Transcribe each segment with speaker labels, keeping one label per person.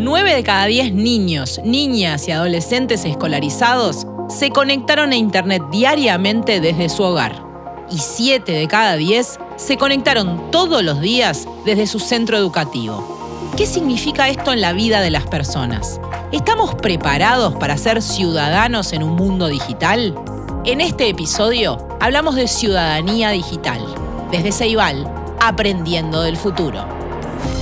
Speaker 1: 9 de cada 10 niños, niñas y adolescentes escolarizados se conectaron a Internet diariamente desde su hogar. Y 7 de cada 10 se conectaron todos los días desde su centro educativo. ¿Qué significa esto en la vida de las personas? ¿Estamos preparados para ser ciudadanos en un mundo digital? En este episodio hablamos de ciudadanía digital. Desde Ceibal, aprendiendo del futuro.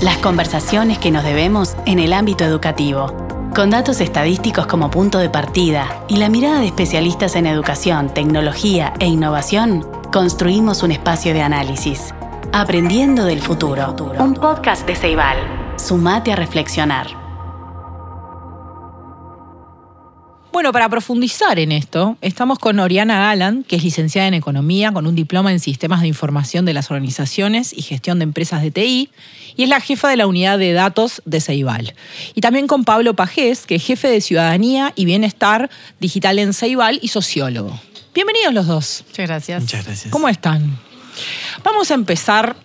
Speaker 2: Las conversaciones que nos debemos en el ámbito educativo, con datos estadísticos como punto de partida y la mirada de especialistas en educación, tecnología e innovación, construimos un espacio de análisis. Aprendiendo del futuro. Un podcast de Ceibal. Sumate a reflexionar.
Speaker 1: Bueno, para profundizar en esto, estamos con Oriana Galan, que es licenciada en Economía con un diploma en Sistemas de Información de las Organizaciones y Gestión de Empresas de TI, y es la jefa de la unidad de datos de Ceibal. Y también con Pablo Pajés, que es jefe de Ciudadanía y Bienestar Digital en Ceibal y sociólogo. Bienvenidos los dos.
Speaker 3: Muchas gracias.
Speaker 4: Muchas gracias.
Speaker 1: ¿Cómo están? Vamos a empezar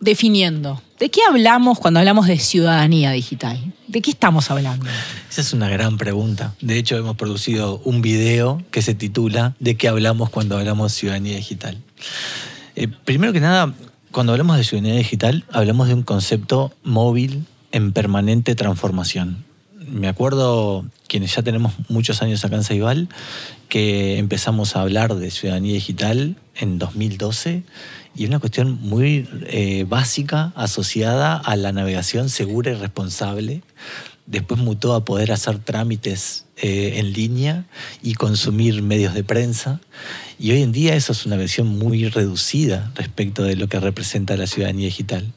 Speaker 1: definiendo. ¿De qué hablamos cuando hablamos de ciudadanía digital? ¿De qué estamos hablando?
Speaker 4: Esa es una gran pregunta. De hecho, hemos producido un video que se titula ¿De qué hablamos cuando hablamos de ciudadanía digital? Eh, primero que nada, cuando hablamos de ciudadanía digital, hablamos de un concepto móvil en permanente transformación. Me acuerdo, quienes ya tenemos muchos años acá en Ceibal, que empezamos a hablar de ciudadanía digital en 2012 y una cuestión muy eh, básica asociada a la navegación segura y responsable. Después mutó a poder hacer trámites eh, en línea y consumir medios de prensa. Y hoy en día eso es una versión muy reducida respecto de lo que representa la ciudadanía digital.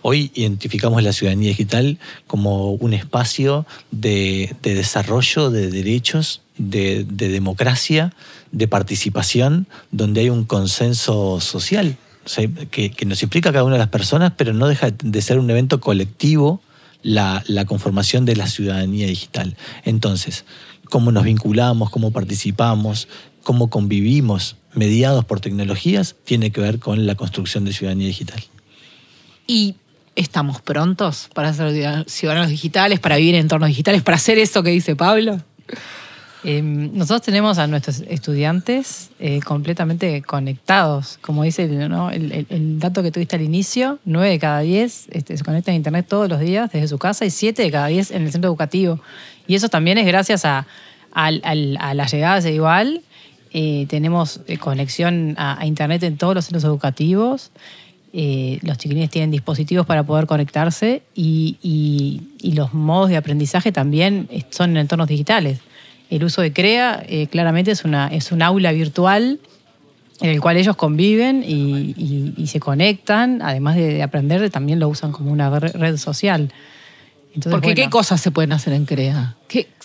Speaker 4: Hoy identificamos la ciudadanía digital como un espacio de, de desarrollo de derechos, de, de democracia, de participación, donde hay un consenso social que, nos implica cada una de las personas, pero no deja de ser un evento colectivo la, conformación de la ciudadanía digital. Entonces, cómo nos vinculamos, cómo participamos, cómo convivimos mediados por tecnologías, tiene que ver con la construcción de ciudadanía digital.
Speaker 1: ¿Y estamos prontos para ser ciudadanos digitales, para vivir en entornos digitales, para hacer eso que dice Pablo?
Speaker 3: Em, nosotros tenemos a nuestros estudiantes eh, completamente conectados. Como dice el, dato que tuviste al inicio, 9 de cada 10 este, se conectan a Internet todos los días desde su casa y 7 de cada 10 en el centro educativo. Y eso también es gracias a, las llegadas de Igual. Eh, tenemos eh, conexión a, Internet en todos los centros educativos. los chiquilines tienen dispositivos para poder conectarse y los modos de aprendizaje también son en entornos digitales el uso de CREA eh, claramente es, una, es un aula virtual en el cual ellos conviven y, se conectan, además de, aprender, también lo usan como una red social.
Speaker 1: Porque ¿qué cosas se pueden hacer en CREA?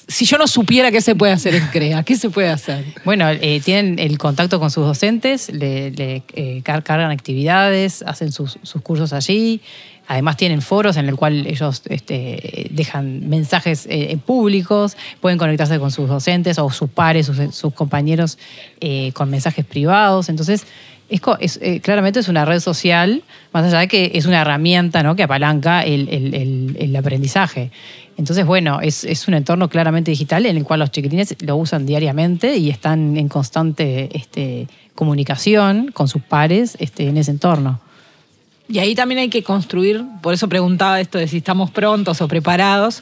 Speaker 1: si yo no supiera qué se puede hacer en CREA, ¿qué se puede hacer?
Speaker 3: Bueno, eh, tienen el contacto con sus docentes, le, eh, cargan actividades, hacen sus, sus cursos allí, Además tienen foros en el cual ellos este, dejan mensajes eh, públicos, pueden conectarse con sus docentes o sus pares, sus, compañeros eh, con mensajes privados. Entonces, es, eh, claramente es una red social, más allá de que es una herramienta ¿no? que apalanca el, aprendizaje. Entonces, bueno, es, un entorno claramente digital en el cual los chiquitines lo usan diariamente y están en constante este, comunicación con sus pares este, en ese entorno.
Speaker 1: Y ahí también hay que construir, por eso preguntaba esto de si estamos prontos o preparados,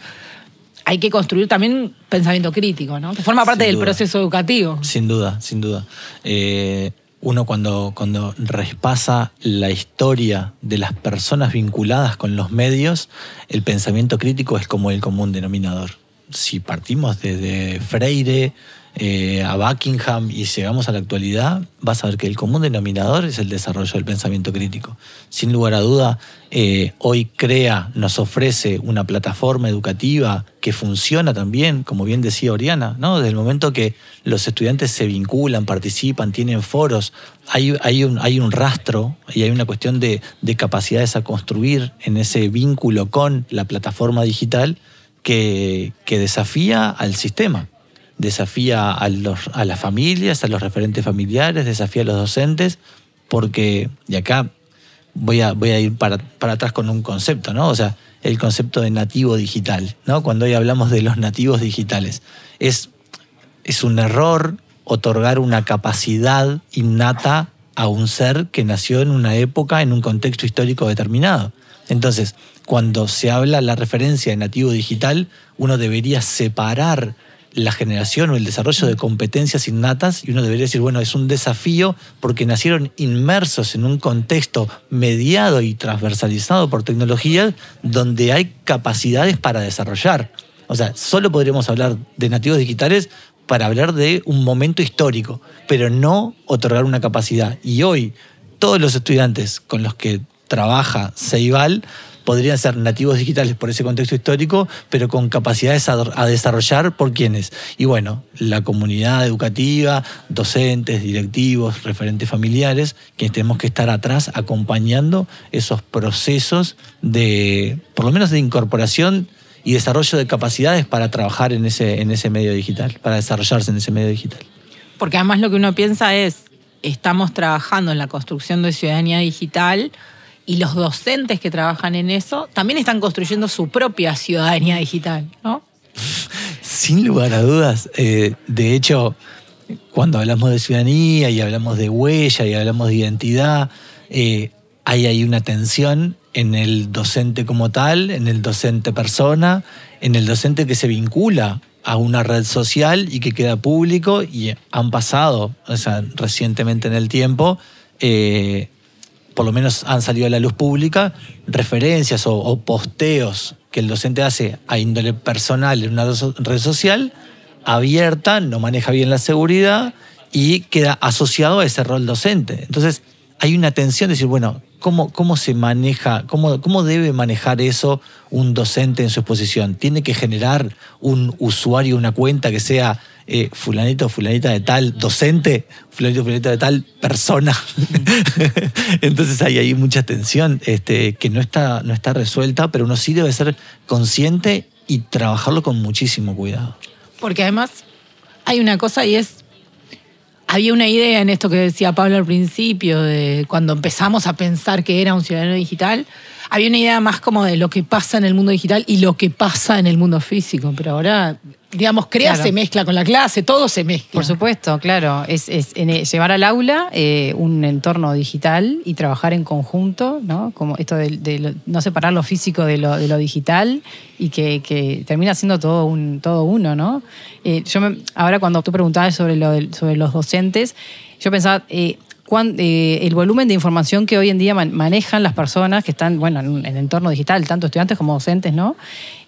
Speaker 1: hay que construir también pensamiento crítico, ¿no? Que forma parte del proceso educativo.
Speaker 4: Sin duda, sin duda. Eh, uno cuando, cuando repasa la historia de las personas vinculadas con los medios, el pensamiento crítico es como el común denominador. Si partimos desde Freire, eh, a Buckingham y llegamos a la actualidad, vas a ver que el común denominador es el desarrollo del pensamiento crítico. Sin lugar a duda, eh, hoy CREA nos ofrece una plataforma educativa que funciona también, como bien decía Oriana, ¿no? desde el momento que los estudiantes se vinculan, participan, tienen foros, hay, hay, un, hay un rastro y hay una cuestión de, de capacidades a construir en ese vínculo con la plataforma digital que, que desafía al sistema desafía a, los, a las familias, a los referentes familiares, desafía a los docentes, porque, y acá voy a, voy a ir para, atrás con un concepto, ¿no? O sea, el concepto de nativo digital, ¿no? Cuando hoy hablamos de los nativos digitales. Es, es un error otorgar una capacidad innata a un ser que nació en una época, en un contexto histórico determinado. Entonces, cuando se habla la referencia de nativo digital, uno debería separar la generación o el desarrollo de competencias innatas y uno debería decir, bueno, es un desafío porque nacieron inmersos en un contexto mediado y transversalizado por tecnología donde hay capacidades para desarrollar. O sea, solo podríamos hablar de nativos digitales para hablar de un momento histórico, pero no otorgar una capacidad. Y hoy todos los estudiantes con los que trabaja Ceibal podrían ser nativos digitales por ese contexto histórico, pero con capacidades a, desarrollar por quienes. Y bueno, la comunidad educativa, docentes, directivos, referentes familiares, quienes tenemos que estar atrás acompañando esos procesos de, por lo menos de incorporación y desarrollo de capacidades para trabajar en ese, en ese medio digital, para desarrollarse en ese medio digital.
Speaker 1: Porque además lo que uno piensa es, estamos trabajando en la construcción de ciudadanía digital, y los docentes que trabajan en eso también están construyendo su propia ciudadanía digital, ¿no?
Speaker 4: Sin lugar a dudas. Eh, de hecho, cuando hablamos de ciudadanía y hablamos de huella y hablamos de identidad, eh, hay ahí una tensión en el docente como tal, en el docente persona, en el docente que se vincula a una red social y que queda público y han pasado, o sea, recientemente en el tiempo, eh, por lo menos han salido a la luz pública, referencias o, posteos que el docente hace a índole personal en una red social, abierta, no maneja bien la seguridad y queda asociado a ese rol docente. Entonces, hay una tensión de decir, bueno, ¿cómo, cómo se maneja, cómo, cómo debe manejar eso un docente en su exposición? ¿Tiene que generar un usuario, una cuenta que sea eh, fulanito, fulanita de tal docente, fulanito, fulanita de tal persona. Entonces hay ahí mucha tensión este, que no está, no está resuelta, pero uno sí debe ser consciente y trabajarlo con muchísimo cuidado.
Speaker 1: Porque además hay una cosa y es había una idea en esto que decía Pablo al principio, de cuando empezamos a pensar que era un ciudadano digital, había una idea más como de lo que pasa en el mundo digital y lo que pasa en el mundo físico, pero ahora, digamos, crea se mezcla con la clase, todo se mezcla.
Speaker 3: Por supuesto, claro, es, llevar al aula eh, un entorno digital y trabajar en conjunto, ¿no? Como esto de, no separar lo físico de lo, digital y que, termina siendo todo, un, todo uno, ¿no? Eh, yo ahora cuando tú preguntabas sobre, lo sobre los docentes, yo pensaba, eh, eh, el volumen de información que hoy en día manejan las personas que están bueno, en el entorno digital, tanto estudiantes como docentes, ¿no?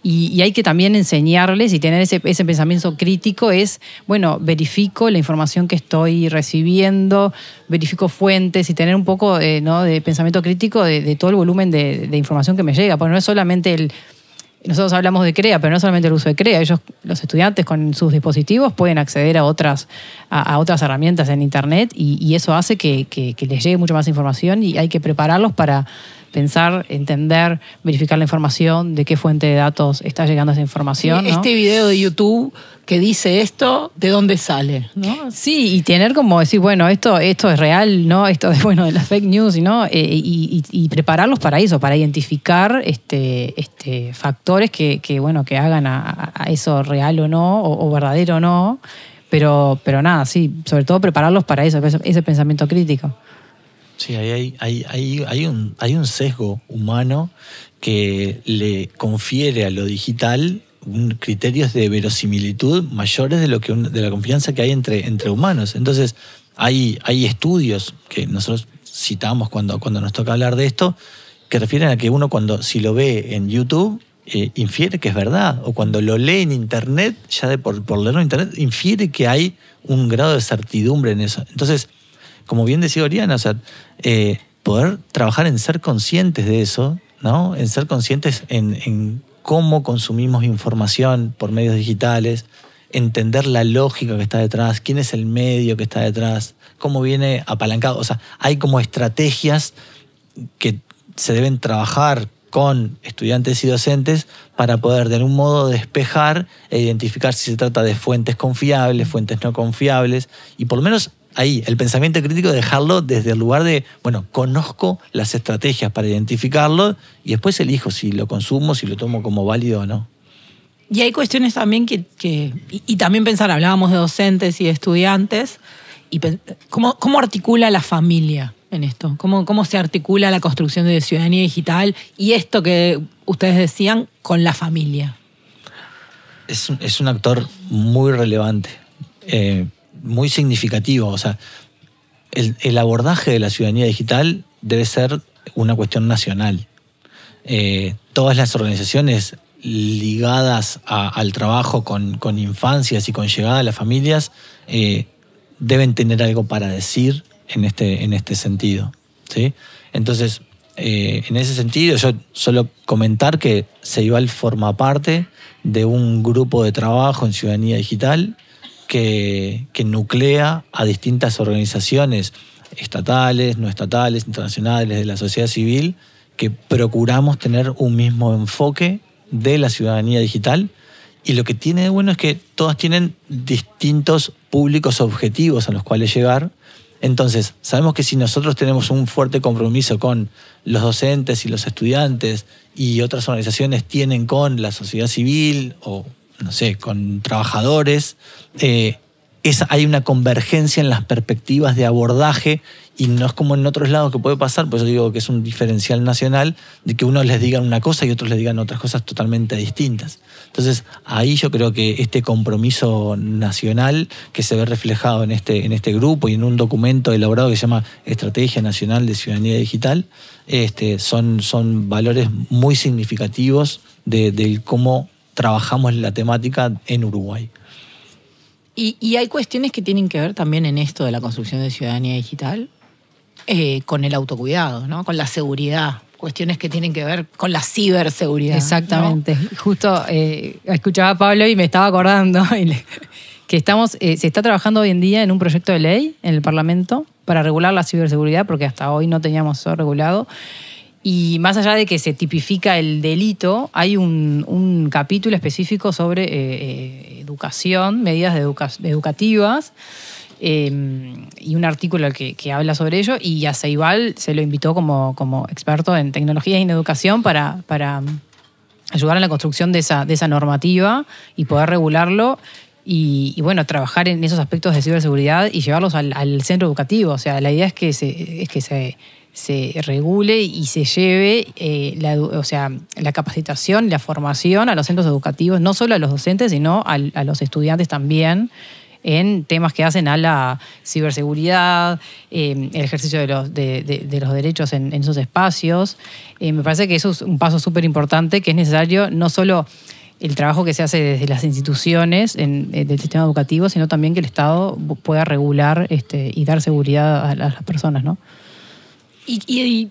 Speaker 3: Y, hay que también enseñarles y tener ese, pensamiento crítico, es, bueno, verifico la información que estoy recibiendo, verifico fuentes y tener un poco ¿no? de pensamiento crítico de, todo el volumen de, de información que me llega, porque no es solamente el nosotros hablamos de CREA, pero no solamente el uso de CREA, ellos, los estudiantes con sus dispositivos pueden acceder a otras, a, otras herramientas en Internet y, eso hace que, que, les llegue mucha más información y hay que prepararlos para pensar, entender, verificar la información, de qué fuente de datos está llegando esa información.
Speaker 1: Este video de YouTube que dice esto, ¿de dónde sale?
Speaker 3: Sí, y tener como decir, bueno, esto, esto es real, ¿no? Esto es bueno de las fake news, ¿no? Eh, y, prepararlos para eso, para identificar este, este, factores que, bueno, que hagan a, eso real o no, o, verdadero o no. Pero, pero nada, sí, sobre todo prepararlos para eso, ese pensamiento crítico.
Speaker 4: Sí, hay, un sesgo humano que le confiere a lo digital criterios de verosimilitud mayores de lo que de la confianza que hay entre, entre humanos. Entonces, hay, hay estudios que nosotros citamos cuando, cuando nos toca hablar de esto, que refieren a que uno cuando si lo ve en YouTube eh, infiere que es verdad, o cuando lo lee en Internet, ya de por, por leerlo en Internet, infiere que hay un grado de certidumbre en eso. Entonces, como bien decía Oriana, o sea, eh, poder trabajar en ser conscientes de eso, ¿no? En ser conscientes en cómo consumimos información por medios digitales, entender la lógica que está detrás, quién es el medio que está detrás, cómo viene apalancado. O sea, hay como estrategias que se deben trabajar con estudiantes y docentes para poder de algún modo despejar e identificar si se trata de fuentes confiables, fuentes no confiables y por lo menos ahí, el pensamiento crítico, dejarlo desde el lugar de, bueno, conozco las estrategias para identificarlo y después elijo si lo consumo, si lo tomo como válido o no.
Speaker 1: Y hay cuestiones también que, y, también pensar, hablábamos de docentes y de estudiantes, y ¿cómo, cómo articula la familia en esto? ¿Cómo, ¿Cómo se articula la construcción de ciudadanía digital y esto que ustedes decían con la familia?
Speaker 4: Es, es un actor muy relevante. Eh, muy significativo. O sea, el, abordaje de la ciudadanía digital debe ser una cuestión nacional. Eh, todas las organizaciones ligadas al trabajo con, infancias y con llegada a las familias eh, deben tener algo para decir en este, en este sentido. ¿sí? Entonces, eh, en ese sentido, yo solo comentar que Ceibal forma parte de un grupo de trabajo en ciudadanía digital que, nuclea a distintas organizaciones estatales, no estatales, internacionales, de la sociedad civil, que procuramos tener un mismo enfoque de la ciudadanía digital. Y lo que tiene de bueno es que todas tienen distintos públicos objetivos a los cuales llegar. Entonces, sabemos que si nosotros tenemos un fuerte compromiso con los docentes y los estudiantes y otras organizaciones tienen con la sociedad civil o no sé, con trabajadores, eh, hay una convergencia en las perspectivas de abordaje y no es como en otros lados que puede pasar, pues yo digo que es un diferencial nacional de que unos les digan una cosa y otros les digan otras cosas totalmente distintas. Entonces ahí yo creo que este compromiso nacional que se ve reflejado en este, en este grupo y en un documento elaborado que se llama Estrategia Nacional de Ciudadanía Digital, este, son, son valores muy significativos de, de cómo trabajamos la temática en Uruguay.
Speaker 1: Y, hay cuestiones que tienen que ver también en esto de la construcción de ciudadanía digital, eh, con el autocuidado, ¿no? con la seguridad, cuestiones que tienen que ver con la ciberseguridad.
Speaker 3: Exactamente. Justo eh, escuchaba a Pablo y me estaba acordando que estamos, eh, se está trabajando hoy en día en un proyecto de ley en el Parlamento para regular la ciberseguridad, porque hasta hoy no teníamos eso regulado. Y más allá de que se tipifica el delito, hay un, capítulo específico sobre eh, eh, educación, medidas educativas, eh, y un artículo que, habla sobre ello. Y a Ceibal se lo invitó como, como experto en tecnología y en educación para, para ayudar en la construcción de esa, de esa normativa y poder regularlo. Y, bueno, trabajar en esos aspectos de ciberseguridad y llevarlos al, al, centro educativo. O sea, la idea es que se, es que se se regule y se lleve eh, la, o sea, la capacitación la formación a los centros educativos, no solo a los docentes, sino a, los estudiantes también en temas que hacen a la ciberseguridad, eh, el ejercicio de los, de, los derechos en, esos espacios. Eh, me parece que eso es un paso súper importante, que es necesario no solo el trabajo que se hace desde las instituciones del sistema educativo, sino también que el Estado pueda regular este, y dar seguridad a, a las personas, ¿no?
Speaker 1: ¿Y,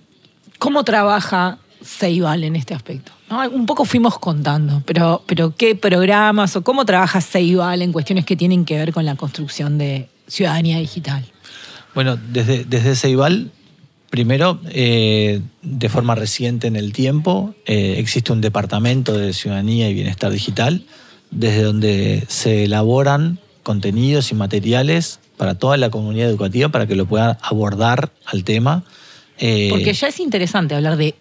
Speaker 1: cómo trabaja Ceibal en este aspecto? Un poco fuimos contando, pero, pero ¿qué programas o cómo trabaja Ceibal en cuestiones que tienen que ver con la construcción de ciudadanía digital?
Speaker 4: Bueno, desde, desde Ceibal, primero, eh, de forma reciente en el tiempo, eh, existe un departamento de ciudadanía y bienestar digital, desde donde se elaboran contenidos y materiales para toda la comunidad educativa para que lo puedan abordar al tema
Speaker 1: eh, Porque ya es interesante hablar de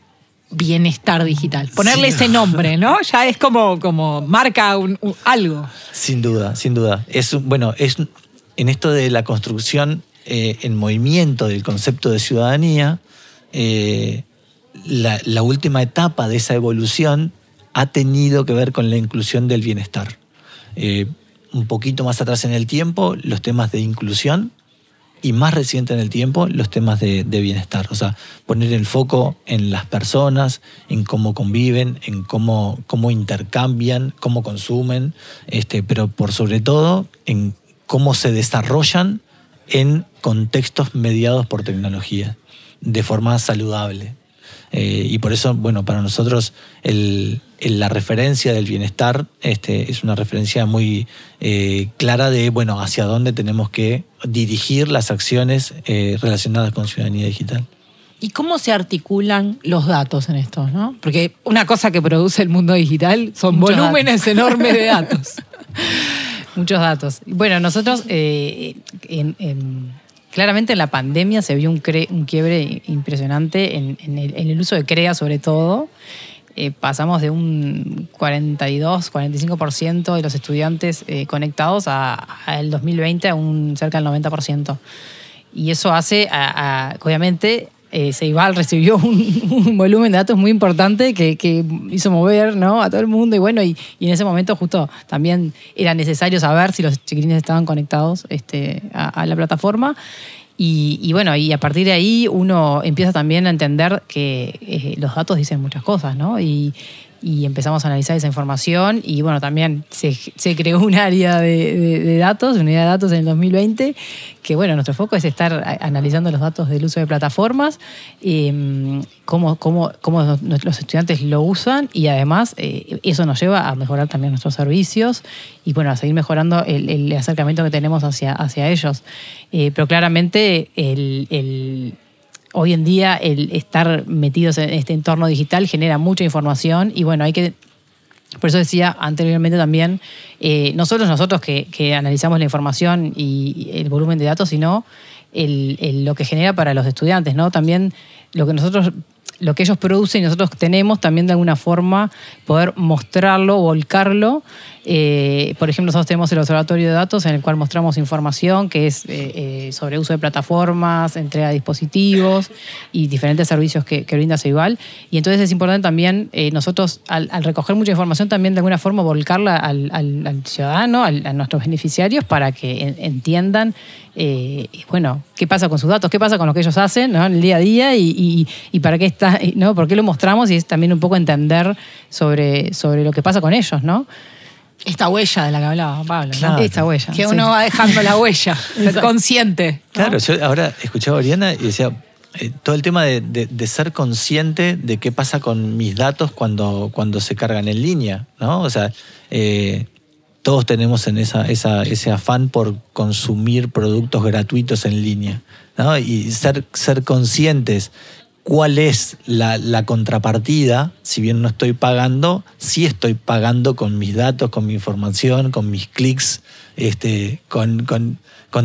Speaker 1: bienestar digital. Ponerle ese nombre, ¿no? Ya es como, como marca algo.
Speaker 4: Sin duda, sin duda. Es, bueno, es en esto de la construcción eh, en movimiento del concepto de ciudadanía, eh, la, última etapa de esa evolución ha tenido que ver con la inclusión del bienestar. un poquito más atrás en el tiempo, los temas de inclusión y más reciente en el tiempo los temas de, bienestar. O sea, poner el foco en las personas, en cómo conviven, en cómo, cómo intercambian, cómo consumen, este, pero por sobre todo en cómo se desarrollan en contextos mediados por tecnología, de forma saludable. Eh, y por eso, bueno, para nosotros la referencia del bienestar este, es una referencia muy eh, clara de, bueno, hacia dónde tenemos que dirigir las acciones eh, relacionadas con ciudadanía digital.
Speaker 1: ¿Y cómo se articulan los datos en esto? ¿no? Porque una cosa que produce el mundo digital son volúmenes enormes de datos.
Speaker 3: Muchos datos. Bueno, nosotros claramente en la pandemia se vio un, cre- un quiebre impresionante en, en el, en el uso de CREA sobre todo. Eh, pasamos de un 42, 45% de los estudiantes eh, conectados al 2020 a un cerca del 90%. Y eso hace, a- a- obviamente, eh, Ceibal recibió un, un volumen de datos muy importante que, que hizo mover ¿no? a todo el mundo. Y bueno, y, y en ese momento justo también era necesario saber si los chiquilines estaban conectados este, a, a la plataforma. Y, y bueno, y a partir de ahí uno empieza también a entender que eh, los datos dicen muchas cosas, ¿no? Y, y empezamos a analizar esa información y bueno, también se, creó un área de, datos, una unidad de datos en el 2020, que bueno, nuestro foco es estar analizando los datos del uso de plataformas, eh, cómo, cómo, cómo los- estudiantes lo usan y además eh, eso nos lleva a mejorar también nuestros servicios y bueno, a seguir mejorando el, acercamiento que tenemos hacia, hacia ellos. Eh, pero claramente el hoy en día el estar metidos en este entorno digital genera mucha información y bueno, hay que, por eso decía anteriormente también, eh, no solo nosotros que, analizamos la información y el volumen de datos, sino el- lo que genera para los estudiantes, ¿no? También lo que nosotros lo que ellos producen y nosotros tenemos también de alguna forma poder mostrarlo, volcarlo. Eh, por ejemplo, nosotros tenemos el observatorio de datos en el cual mostramos información que es eh, eh, sobre uso de plataformas, entrega de dispositivos y diferentes servicios que, que brinda Ceibal. Y entonces es importante también eh, nosotros, al, recoger mucha información, también de alguna forma volcarla al, al- al ciudadano, a nuestros beneficiarios, para que en- entiendan bueno, qué pasa con sus datos, qué pasa con lo que ellos hacen en el día a día y- y para qué está, ¿no? ¿Por qué lo mostramos? Y es también un poco entender sobre, sobre lo que pasa con ellos, ¿no?
Speaker 1: Esta huella de la que hablaba Pablo. ¿no?
Speaker 4: Claro.
Speaker 3: Esta huella.
Speaker 1: Que
Speaker 3: sí.
Speaker 1: uno va dejando la huella, ser consciente. ¿no?
Speaker 4: Claro, yo ahora escuchaba a Oriana y decía, eh, todo el tema de, de- de ser consciente de qué pasa con mis datos cuando, cuando se cargan en línea, ¿no? O sea, eh, todos tenemos en esa, esa- ese afán por consumir productos gratuitos en línea, ¿no? Y ser, ser conscientes cuál es la, contrapartida, si bien no estoy pagando, sí estoy pagando con mis datos, con mi información, con mis clics, este, con,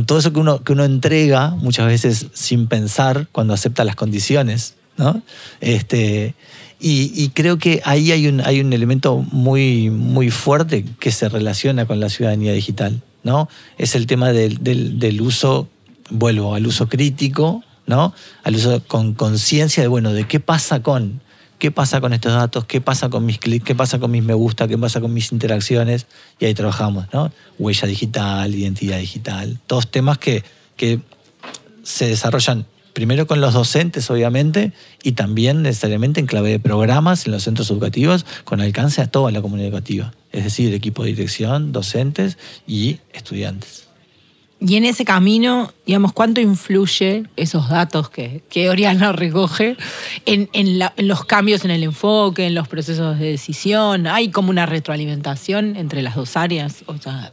Speaker 4: todo eso que uno, que uno entrega muchas veces sin pensar cuando acepta las condiciones. ¿no? Este, y, creo que ahí hay un, hay un elemento muy, muy fuerte que se relaciona con la ciudadanía digital. ¿no? Es el tema del- del uso, vuelvo al uso crítico, ¿no? al uso con conciencia de, bueno, de qué pasa con, qué pasa con estos datos, qué pasa con mis clics, qué pasa con mis me gusta, qué pasa con mis interacciones, y ahí trabajamos, ¿no? Huella digital, identidad digital, todos temas que, que se desarrollan primero con los docentes, obviamente, y también necesariamente en clave de programas en los centros educativos con alcance a toda la comunidad educativa, es decir, equipo de dirección, docentes y estudiantes.
Speaker 1: Y en ese camino, digamos, ¿cuánto influye esos datos que, que Oriana recoge en, en los cambios en el enfoque, en los procesos de decisión? ¿Hay como una retroalimentación entre las dos áreas? O sea,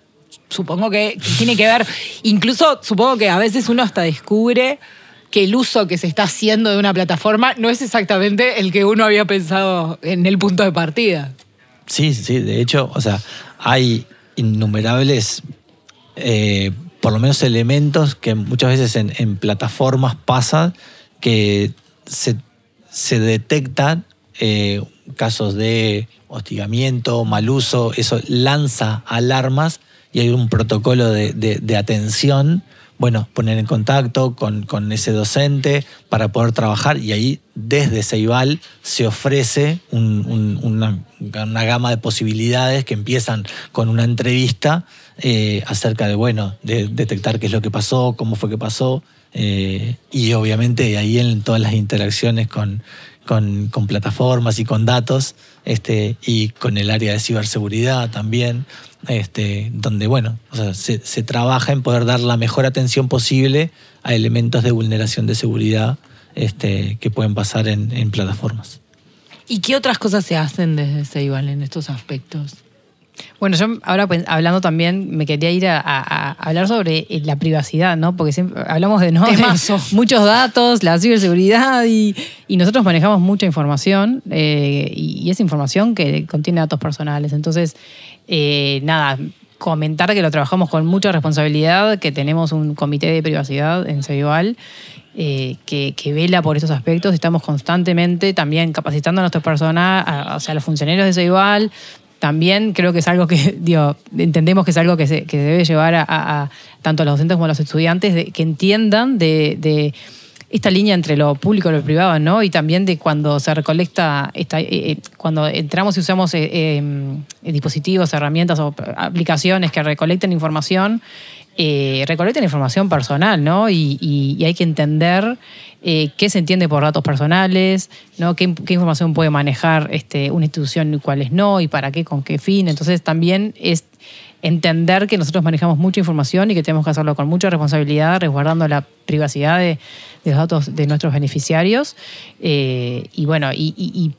Speaker 1: supongo que tiene que ver, incluso supongo que a veces uno hasta descubre que el uso que se está haciendo de una plataforma no es exactamente el que uno había pensado en el punto de partida.
Speaker 4: Sí, sí, de hecho, o sea, hay innumerables, eh, por lo menos elementos que muchas veces en, en plataformas pasan que se, se detectan eh, casos de hostigamiento, mal uso, eso lanza alarmas y hay un protocolo de, de- de atención, bueno, poner en contacto con, con ese docente para poder trabajar y ahí desde Ceibal se ofrece un- un- una, una gama de posibilidades que empiezan con una entrevista eh, acerca de, bueno, de detectar qué es lo que pasó, cómo fue que pasó eh, y obviamente ahí en todas las interacciones con, con plataformas y con datos este, y con el área de ciberseguridad también, este, donde bueno, o sea, se, trabaja en poder dar la mejor atención posible a elementos de vulneración de seguridad este, que pueden pasar en, plataformas.
Speaker 1: ¿Y qué otras cosas se hacen desde Ceibal en estos aspectos?
Speaker 3: Bueno, yo ahora pues, hablando también, me quería ir a, a- a hablar sobre eh, la privacidad, ¿no? Porque siempre hablamos de, ¿no? de muchos datos, la ciberseguridad y, y nosotros manejamos mucha información eh, y, es información que contiene datos personales. Entonces, eh, nada, comentar que lo trabajamos con mucha responsabilidad, que tenemos un comité de privacidad en Ceibal eh, que, que, vela por estos aspectos. Estamos constantemente también capacitando a nuestras personas, o sea, a los funcionarios de Ceibal. También creo que es algo que, digo, entendemos que es algo que se, que debe llevar a, tanto a los docentes como a los estudiantes, de, que entiendan de esta línea entre lo público y lo privado, ¿no? Y también de cuando se recolecta, esta, eh, eh, cuando entramos y usamos eh, dispositivos, herramientas o aplicaciones que recolecten información, recolecten información personal, ¿no? Y, hay que entender qué se entiende por datos personales, ¿no? Qué, información puede manejar este, una institución y cuáles no, y para qué, con qué fin. Entonces también es entender que nosotros manejamos mucha información y que tenemos que hacerlo con mucha responsabilidad, resguardando la privacidad de, los datos de nuestros beneficiarios. Eh, y bueno, y,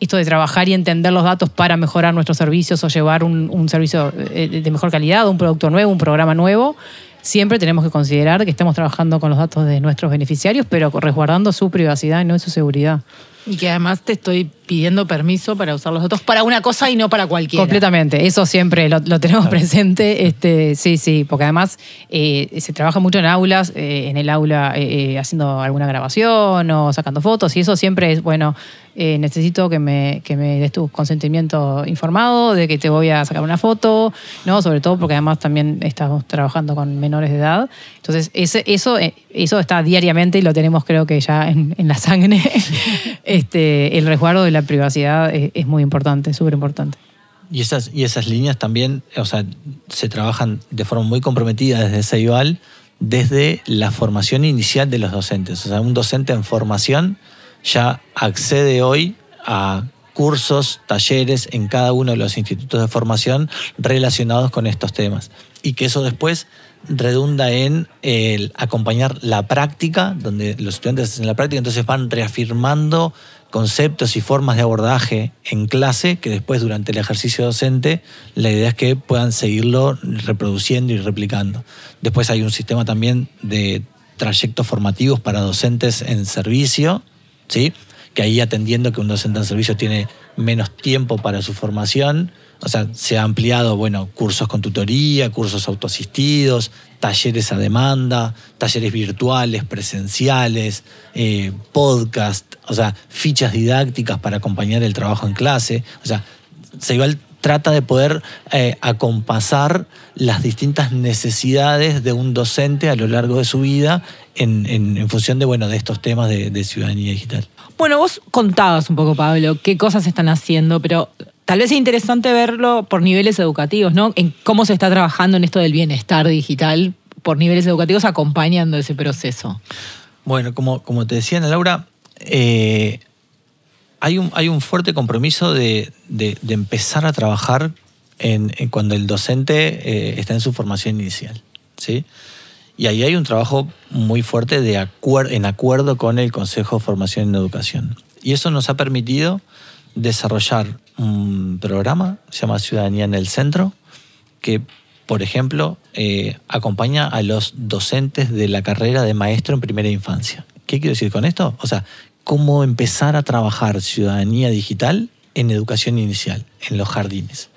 Speaker 3: esto de trabajar y entender los datos para mejorar nuestros servicios o llevar un, servicio eh, de mejor calidad, un producto nuevo, un programa nuevo, siempre tenemos que considerar que estamos trabajando con los datos de nuestros beneficiarios, pero resguardando su privacidad y no su seguridad.
Speaker 1: Y que además te estoy pidiendo permiso para usar los datos para una cosa y no para cualquiera.
Speaker 3: Completamente, eso siempre lo, tenemos presente. Este, sí, sí, porque además eh, se trabaja mucho en aulas, eh, en el aula eh, haciendo alguna grabación o sacando fotos, y eso siempre es, bueno, necesito que me, que me des tu consentimiento informado de que te voy a sacar una foto, ¿no? Sobre todo porque además también estamos trabajando con menores de edad. Entonces, eso, eso está diariamente y lo tenemos creo que ya en, en la sangre. este, el resguardo de la privacidad es, muy importante, súper importante.
Speaker 4: Y esas, y esas líneas también, o sea, se trabajan de forma muy comprometida desde CEIVAL, desde la formación inicial de los docentes. O sea, un docente en formación ya accede hoy a cursos, talleres en cada uno de los institutos de formación relacionados con estos temas. Y que eso después redunda en acompañar la práctica, donde los estudiantes hacen la práctica, entonces van reafirmando conceptos y formas de abordaje en clase que después durante el ejercicio docente la idea es que puedan seguirlo reproduciendo y replicando. Después hay un sistema también de trayectos formativos para docentes en servicio, ¿sí? que ahí atendiendo que un docente en servicio tiene menos tiempo para su formación, o sea, se ha ampliado, bueno, cursos con tutoría, cursos autoasistidos, talleres a demanda, talleres virtuales, presenciales, eh, podcast, o sea, fichas didácticas para acompañar el trabajo en clase. O sea, igual trata de poder eh, acompasar las distintas necesidades de un docente a lo largo de su vida en, función de, bueno, de estos temas de, de ciudadanía digital.
Speaker 1: Bueno, vos contabas un poco, Pablo, qué cosas están haciendo, pero tal vez es interesante verlo por niveles educativos, ¿no? En cómo se está trabajando en esto del bienestar digital por niveles educativos acompañando ese proceso.
Speaker 4: Bueno, como, como te decía Ana Laura, eh, hay, un, hay un fuerte compromiso de, empezar a trabajar en, cuando el docente eh, está en su formación inicial. ¿sí? Y ahí hay un trabajo muy fuerte de en acuerdo con el Consejo de Formación en Educación. Y eso nos ha permitido desarrollar un programa, se llama Ciudadanía en el Centro, que, por ejemplo, eh, acompaña a los docentes de la carrera de maestro en primera infancia. ¿Qué quiero decir con esto? O sea, cómo empezar a trabajar ciudadanía digital en educación inicial, en los jardines.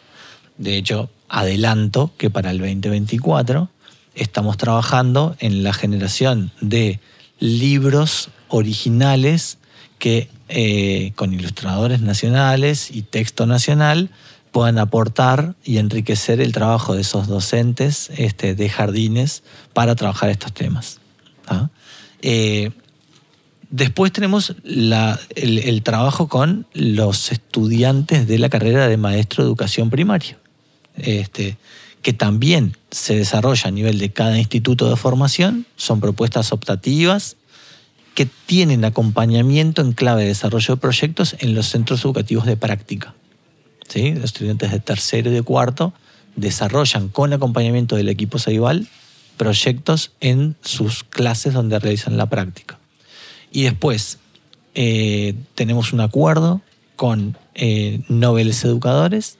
Speaker 4: De hecho, adelanto que para el 2024 estamos trabajando en la generación de libros originales que eh, con ilustradores nacionales y texto nacional puedan aportar y enriquecer el trabajo de esos docentes este, de jardines para trabajar estos temas. Eh, después tenemos el, trabajo con los estudiantes de la carrera de maestro de educación primaria, este, que también se desarrolla a nivel de cada instituto de formación, son propuestas optativas que tienen acompañamiento en clave de desarrollo de proyectos en los centros educativos de práctica. ¿Sí? Los estudiantes de tercero y de cuarto desarrollan con acompañamiento del equipo Saibal proyectos en sus clases donde realizan la práctica. Y después eh, tenemos un acuerdo con eh, Educadores,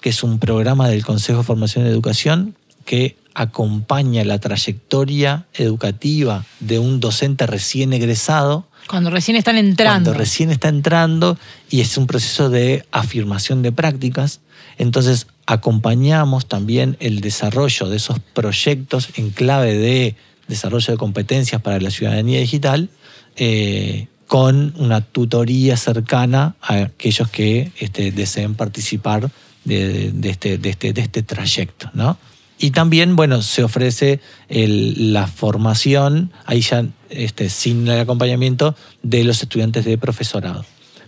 Speaker 4: que es un programa del Consejo de Formación y Educación que acompaña la trayectoria educativa de un docente recién egresado.
Speaker 1: Cuando recién están entrando.
Speaker 4: Cuando recién está entrando y es un proceso de afirmación de prácticas Entonces, acompañamos también el desarrollo de esos proyectos en clave de desarrollo de competencias para la ciudadanía digital eh, con una tutoría cercana a aquellos que este, deseen participar de, este, de, este, de este trayecto. ¿no? Y también, bueno, se ofrece la formación, ahí ya este, sin el acompañamiento de los estudiantes de profesorado.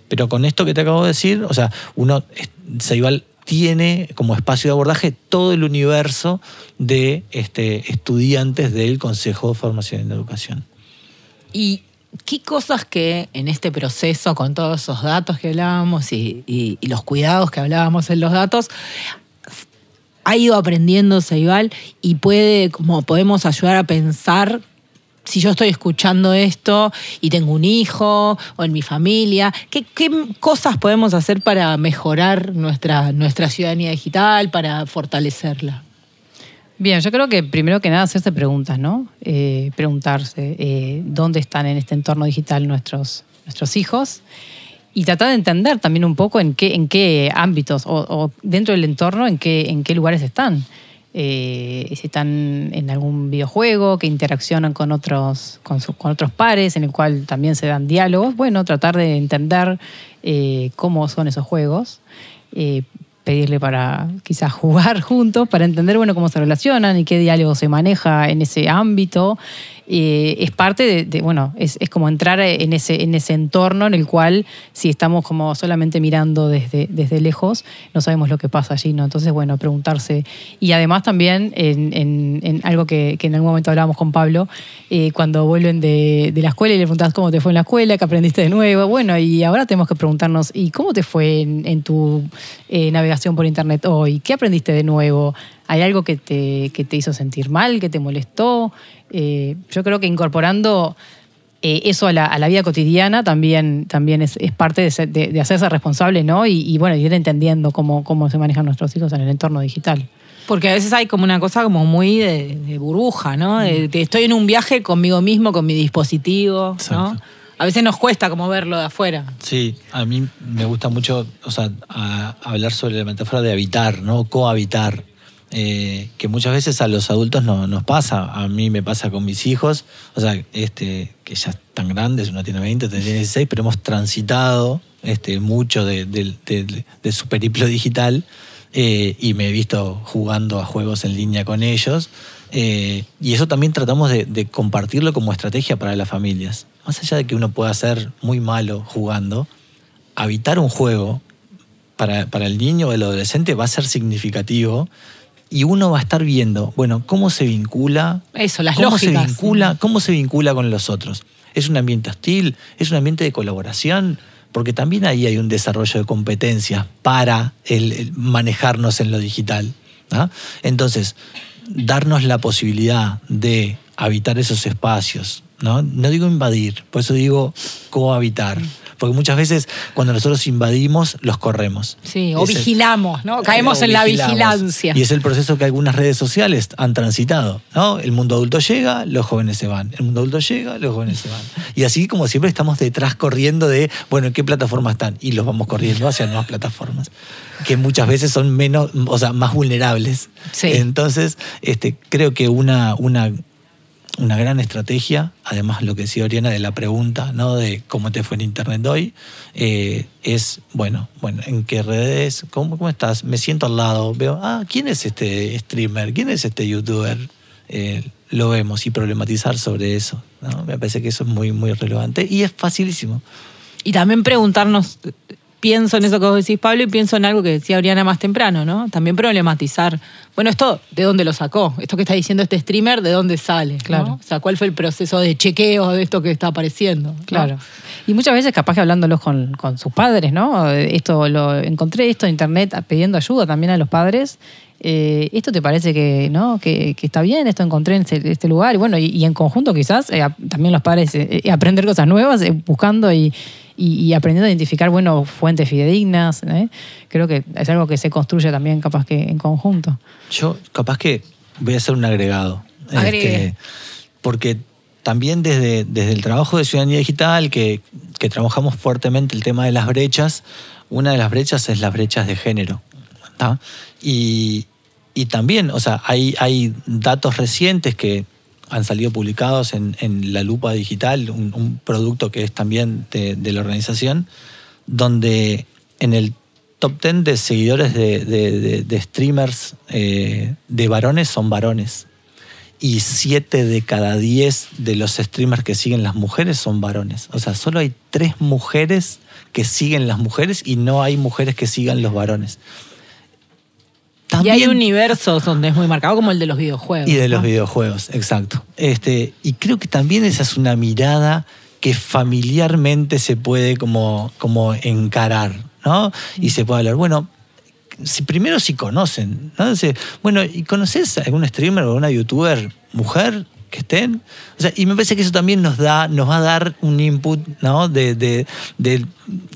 Speaker 4: Pero con esto que te acabo de decir, o sea, uno, Ceibal tiene como espacio de abordaje todo el universo de este, estudiantes del Consejo de Formación en Educación.
Speaker 1: ¿Y qué cosas que en este proceso, con todos esos datos que hablábamos y, los cuidados que hablábamos en los datos, ha ido aprendiendo Ceibal y puede, como podemos ayudar a pensar si yo estoy escuchando esto y tengo un hijo o en mi familia, ¿qué, cosas podemos hacer para mejorar nuestra, nuestra ciudadanía digital, para fortalecerla?
Speaker 3: Bien, yo creo que primero que nada hacerse preguntas, ¿no? Eh, preguntarse eh, dónde están en este entorno digital nuestros, nuestros hijos y tratar de entender también un poco en qué, en qué ámbitos o, dentro del entorno en qué, en qué lugares están. Eh, si están en algún videojuego, que interaccionan con otros, con, otros pares, en el cual también se dan diálogos. Bueno, tratar de entender eh, cómo son esos juegos. Eh, pedirle para quizás jugar juntos, para entender bueno, cómo se relacionan y qué diálogo se maneja en ese ámbito. Eh, es parte de, bueno, es, como entrar en ese, en ese entorno en el cual si estamos como solamente mirando desde, desde lejos, no sabemos lo que pasa allí, ¿no? Entonces, bueno, preguntarse. Y además también en, algo que, en algún momento hablábamos con Pablo, eh, cuando vuelven de, la escuela y le preguntas cómo te fue en la escuela, qué aprendiste de nuevo, bueno, y ahora tenemos que preguntarnos, ¿y cómo te fue en, tu eh, navegación por internet hoy? ¿Qué aprendiste de nuevo? ¿Hay algo que te, que te hizo sentir mal, que te molestó? Eh, yo creo que incorporando eh, eso a la, vida cotidiana también, también es, parte de, hacerse responsable, ¿no? Y, bueno, ir entendiendo cómo, cómo se manejan nuestros hijos en el entorno digital.
Speaker 1: Porque a veces hay como una cosa como muy de, burbuja, ¿no? estoy en un viaje conmigo mismo, con mi dispositivo, ¿no? A veces nos cuesta como verlo de afuera.
Speaker 4: Sí, a mí me gusta mucho, o sea, hablar sobre la metáfora de habitar, ¿no? Cohabitar. Eh, que muchas veces a los adultos no, nos pasa. A mí me pasa con mis hijos, o sea, este, que ya están grandes, uno tiene 20, otro tiene 16, pero hemos transitado este, mucho de, su periplo digital eh, y me he visto jugando a juegos en línea con ellos. Eh, y eso también tratamos de, compartirlo como estrategia para las familias. Más allá de que uno pueda ser muy malo jugando, habitar un juego para, para el niño o el adolescente va a ser significativo y uno va a estar viendo, bueno, cómo se vincula.
Speaker 1: Eso, las
Speaker 4: cómo Se vincula, cómo se vincula con los otros. ¿Es un ambiente hostil? ¿Es un ambiente de colaboración? Porque también ahí hay un desarrollo de competencias para el, manejarnos en lo digital. Entonces, darnos la posibilidad de habitar esos espacios, ¿no? No digo invadir, por eso digo cohabitar. Porque muchas veces cuando nosotros invadimos, los corremos.
Speaker 1: Sí, o vigilamos, ¿no? Caemos en la vigilancia.
Speaker 4: Y es el proceso que algunas redes sociales han transitado, ¿no? El mundo adulto llega, los jóvenes se van. El mundo adulto llega, los jóvenes se van. Y así como siempre estamos detrás corriendo de, bueno, ¿en qué plataforma están? Y los vamos corriendo hacia nuevas plataformas que muchas veces son menos, o sea, más vulnerables. Sí. Entonces, este, creo que una, una una gran estrategia, además lo que decía Oriana de la pregunta, ¿no? De cómo te fue en internet hoy, eh, es, bueno, bueno, ¿en qué redes? ¿Cómo, ¿Cómo estás? Me siento al lado, veo, ah, ¿quién es este streamer? ¿Quién es este youtuber? Eh, lo vemos y problematizar sobre eso. Me parece que eso es muy, muy relevante y es facilísimo.
Speaker 1: Y también preguntarnos pienso en eso que vos decís, Pablo, y pienso en algo que decía Oriana más temprano, ¿no? También problematizar. Bueno, esto, ¿de dónde lo sacó? Esto que está diciendo este streamer, ¿de dónde sale? Claro. O sea, ¿cuál fue el proceso de chequeo de esto que está apareciendo?
Speaker 3: Claro. Y muchas veces, capaz que hablándolos con, sus padres, ¿no? Esto lo encontré esto en internet pidiendo ayuda también a los padres. Eh, ¿esto te parece que, ¿no? Que, está bien? Esto encontré en este, este lugar. Y bueno, y, en conjunto quizás eh, también los padres eh, aprender cosas nuevas, buscando y, y, aprendiendo a identificar, bueno, fuentes fidedignas. ¿eh? Creo que es algo que se construye también capaz que en conjunto.
Speaker 4: Yo capaz que voy a hacer un agregado. Este, porque también desde, desde el trabajo de Ciudadanía Digital, que, trabajamos fuertemente el tema de las brechas, una de las brechas es las brechas de género. Y, y también, o sea, hay, hay datos recientes que han salido publicados en, La Lupa Digital, un, producto que es también de, la organización, donde en el top 10 de seguidores de- de streamers eh, de varones son varones. Y 7 de cada 10 de los streamers que siguen las mujeres son varones. O sea, solo hay 3 mujeres que siguen las mujeres y no hay mujeres que sigan los varones.
Speaker 1: Y hay universos donde es muy marcado, como el de los videojuegos.
Speaker 4: y de los videojuegos, exacto. Este, y creo que también esa es una mirada que familiarmente se puede como, como encarar, ¿no? Y se puede hablar, bueno, si primero si conocen, ¿no? Dice, bueno, ¿y conoces a algún streamer o una youtuber mujer que estén? O sea, y me parece que eso también nos da, nos va a dar un input, ¿no? De- de- de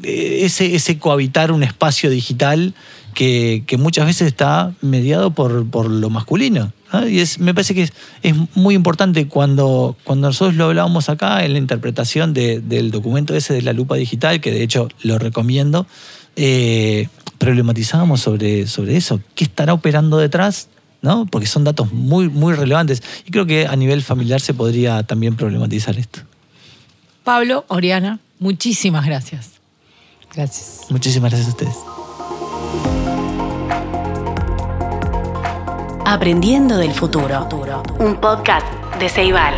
Speaker 4: ese, ese cohabitar un espacio digital que, que muchas veces está mediado por, por lo masculino. ¿no? Y es, me parece que es, es muy importante cuando, cuando nosotros lo hablábamos acá en la interpretación de- del documento ese de la lupa digital, que de hecho lo recomiendo, eh, problematizábamos sobre, sobre eso. ¿Qué estará operando detrás? ¿No? Porque son datos muy, muy relevantes. Y creo que a nivel familiar se podría también problematizar esto.
Speaker 1: Pablo, Oriana, muchísimas gracias.
Speaker 3: Gracias.
Speaker 4: Muchísimas gracias a ustedes.
Speaker 2: Aprendiendo del futuro. Un podcast de Ceibal.